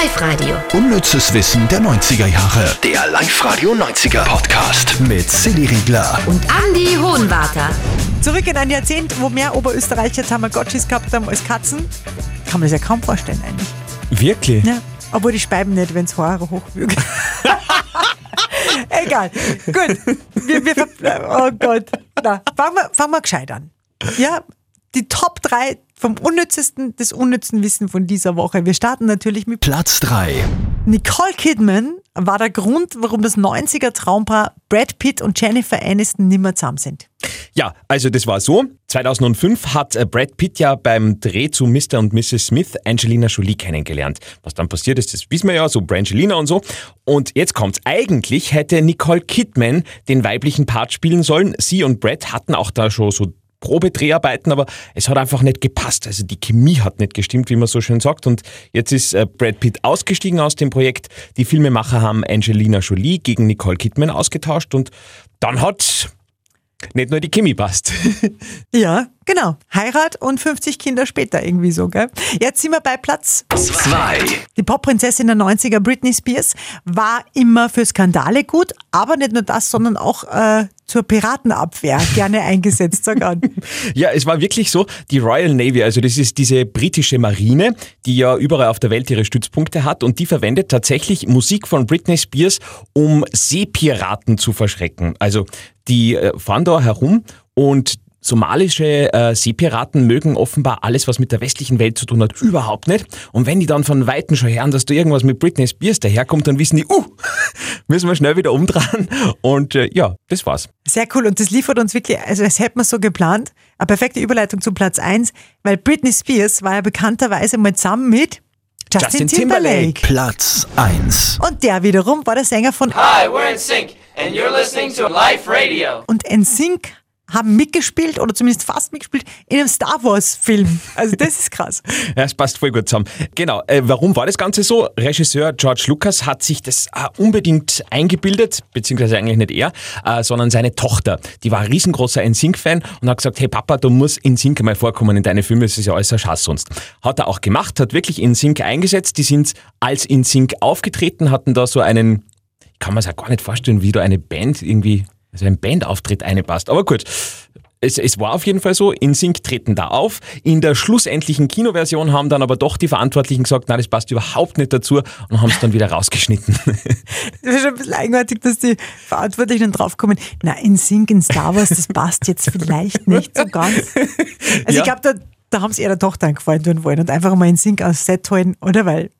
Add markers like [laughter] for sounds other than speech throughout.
Live-Radio. Unnützes Wissen der 90er Jahre. Der Live-Radio 90er Podcast mit Silly Riegler. Und Andy Hohenwarter. Zurück in ein Jahrzehnt, wo mehr Oberösterreicher Tamagotchis gehabt haben als Katzen. Kann man sich ja kaum vorstellen eigentlich. Wirklich? Ja. Obwohl die speiben nicht, wenn es Haare hochwürgen. [laughs] Egal. Gut. Wir, wir, ver- oh Gott. Na, fangen wir, fangen wir gescheit an. Ja, die Top 3 vom unnützesten des unnützen Wissen von dieser Woche. Wir starten natürlich mit Platz 3. Nicole Kidman war der Grund, warum das 90er Traumpaar Brad Pitt und Jennifer Aniston nimmer zusammen sind. Ja, also das war so. 2005 hat äh, Brad Pitt ja beim Dreh zu Mr. und Mrs. Smith Angelina Jolie kennengelernt. Was dann passiert ist, das wissen wir ja, so Brangelina und so. Und jetzt kommt's. Eigentlich hätte Nicole Kidman den weiblichen Part spielen sollen. Sie und Brad hatten auch da schon so Probedreharbeiten, aber es hat einfach nicht gepasst. Also die Chemie hat nicht gestimmt, wie man so schön sagt. Und jetzt ist äh, Brad Pitt ausgestiegen aus dem Projekt. Die Filmemacher haben Angelina Jolie gegen Nicole Kidman ausgetauscht und dann hat nicht nur die Chemie passt. [laughs] Ja, genau. Heirat und 50 Kinder später irgendwie so, gell? Jetzt sind wir bei Platz 2. Die Popprinzessin der 90er, Britney Spears, war immer für Skandale gut, aber nicht nur das, sondern auch äh, zur Piratenabwehr gerne eingesetzt sogar. [laughs] Ja, es war wirklich so, die Royal Navy, also das ist diese britische Marine, die ja überall auf der Welt ihre Stützpunkte hat und die verwendet tatsächlich Musik von Britney Spears, um Seepiraten zu verschrecken. Also die äh, fahren da herum und somalische äh, Seepiraten mögen offenbar alles, was mit der westlichen Welt zu tun hat, überhaupt nicht. Und wenn die dann von Weitem schon hören, dass da irgendwas mit Britney Spears daherkommt, dann wissen die, uh, [laughs] müssen wir schnell wieder umdrehen. Und äh, ja, das war's. Sehr cool und das liefert uns wirklich, also das hätte man so geplant, eine perfekte Überleitung zu Platz 1, weil Britney Spears war ja bekannterweise mal zusammen mit Justin, Justin Timberlake. Timberlake. Platz 1. Und der wiederum war der Sänger von Hi, we're in sync, and you're listening to Life Radio. und NSYNC haben mitgespielt oder zumindest fast mitgespielt in einem Star Wars Film. Also das ist krass. [laughs] Ja, es passt voll gut zusammen. Genau, äh, warum war das Ganze so? Regisseur George Lucas hat sich das äh, unbedingt eingebildet, beziehungsweise eigentlich nicht er, äh, sondern seine Tochter. Die war ein riesengroßer NSYNC-Fan und hat gesagt, hey Papa, du musst NSYNC mal vorkommen in deine Filme, es ist ja ein Schatz sonst. Hat er auch gemacht, hat wirklich NSYNC eingesetzt, die sind als NSYNC aufgetreten, hatten da so einen, kann man sich auch gar nicht vorstellen, wie da eine Band irgendwie, also ein Bandauftritt einpasst. Aber gut, es, es war auf jeden Fall so, InSync treten da auf. In der schlussendlichen Kinoversion haben dann aber doch die Verantwortlichen gesagt, nein, das passt überhaupt nicht dazu und haben es dann wieder rausgeschnitten. [laughs] Das ist schon ein bisschen eigenartig, dass die Verantwortlichen draufkommen. Na, in Sync in Star Wars, das passt jetzt vielleicht nicht so ganz. Also Ja. ich glaube, da, da haben sie ihrer Tochter Gefallen tun wollen und einfach mal in Sync aus Set holen, oder? Weil,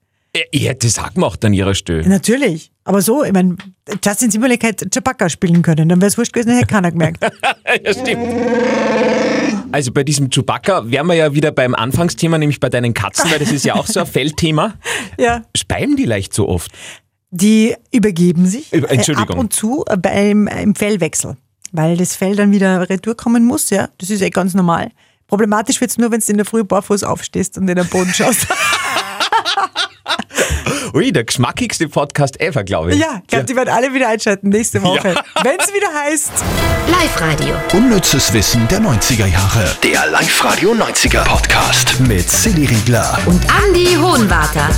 ich hätte das auch gemacht an ihrer Stelle. natürlich. Aber so, ich meine, Justin Timberlake hätte Chewbacca spielen können, dann wäre es wurscht gewesen, hätte keiner gemerkt. [laughs] ja, stimmt. Also bei diesem Chewbacca wären wir ja wieder beim Anfangsthema, nämlich bei deinen Katzen, weil das ist ja auch so ein Feldthema. [laughs] ja. Speiben die leicht so oft? Die übergeben sich Über- äh, Entschuldigung. ab und zu äh, beim im Fellwechsel, weil das Fell dann wieder retour kommen muss, ja. Das ist eh ganz normal. Problematisch wird's nur, wenn du in der Früh barfuß aufstehst und in den Boden schaust. [laughs] Ui, der geschmackigste Podcast ever, glaube ich. ja, ich glaube, die werden alle wieder einschalten nächste Woche. Wenn's wieder heißt. Live-Radio. Unnützes Wissen der 90er Jahre. Der Live-Radio 90er Podcast mit Silly Riegler. Und Andy Hohenwarter.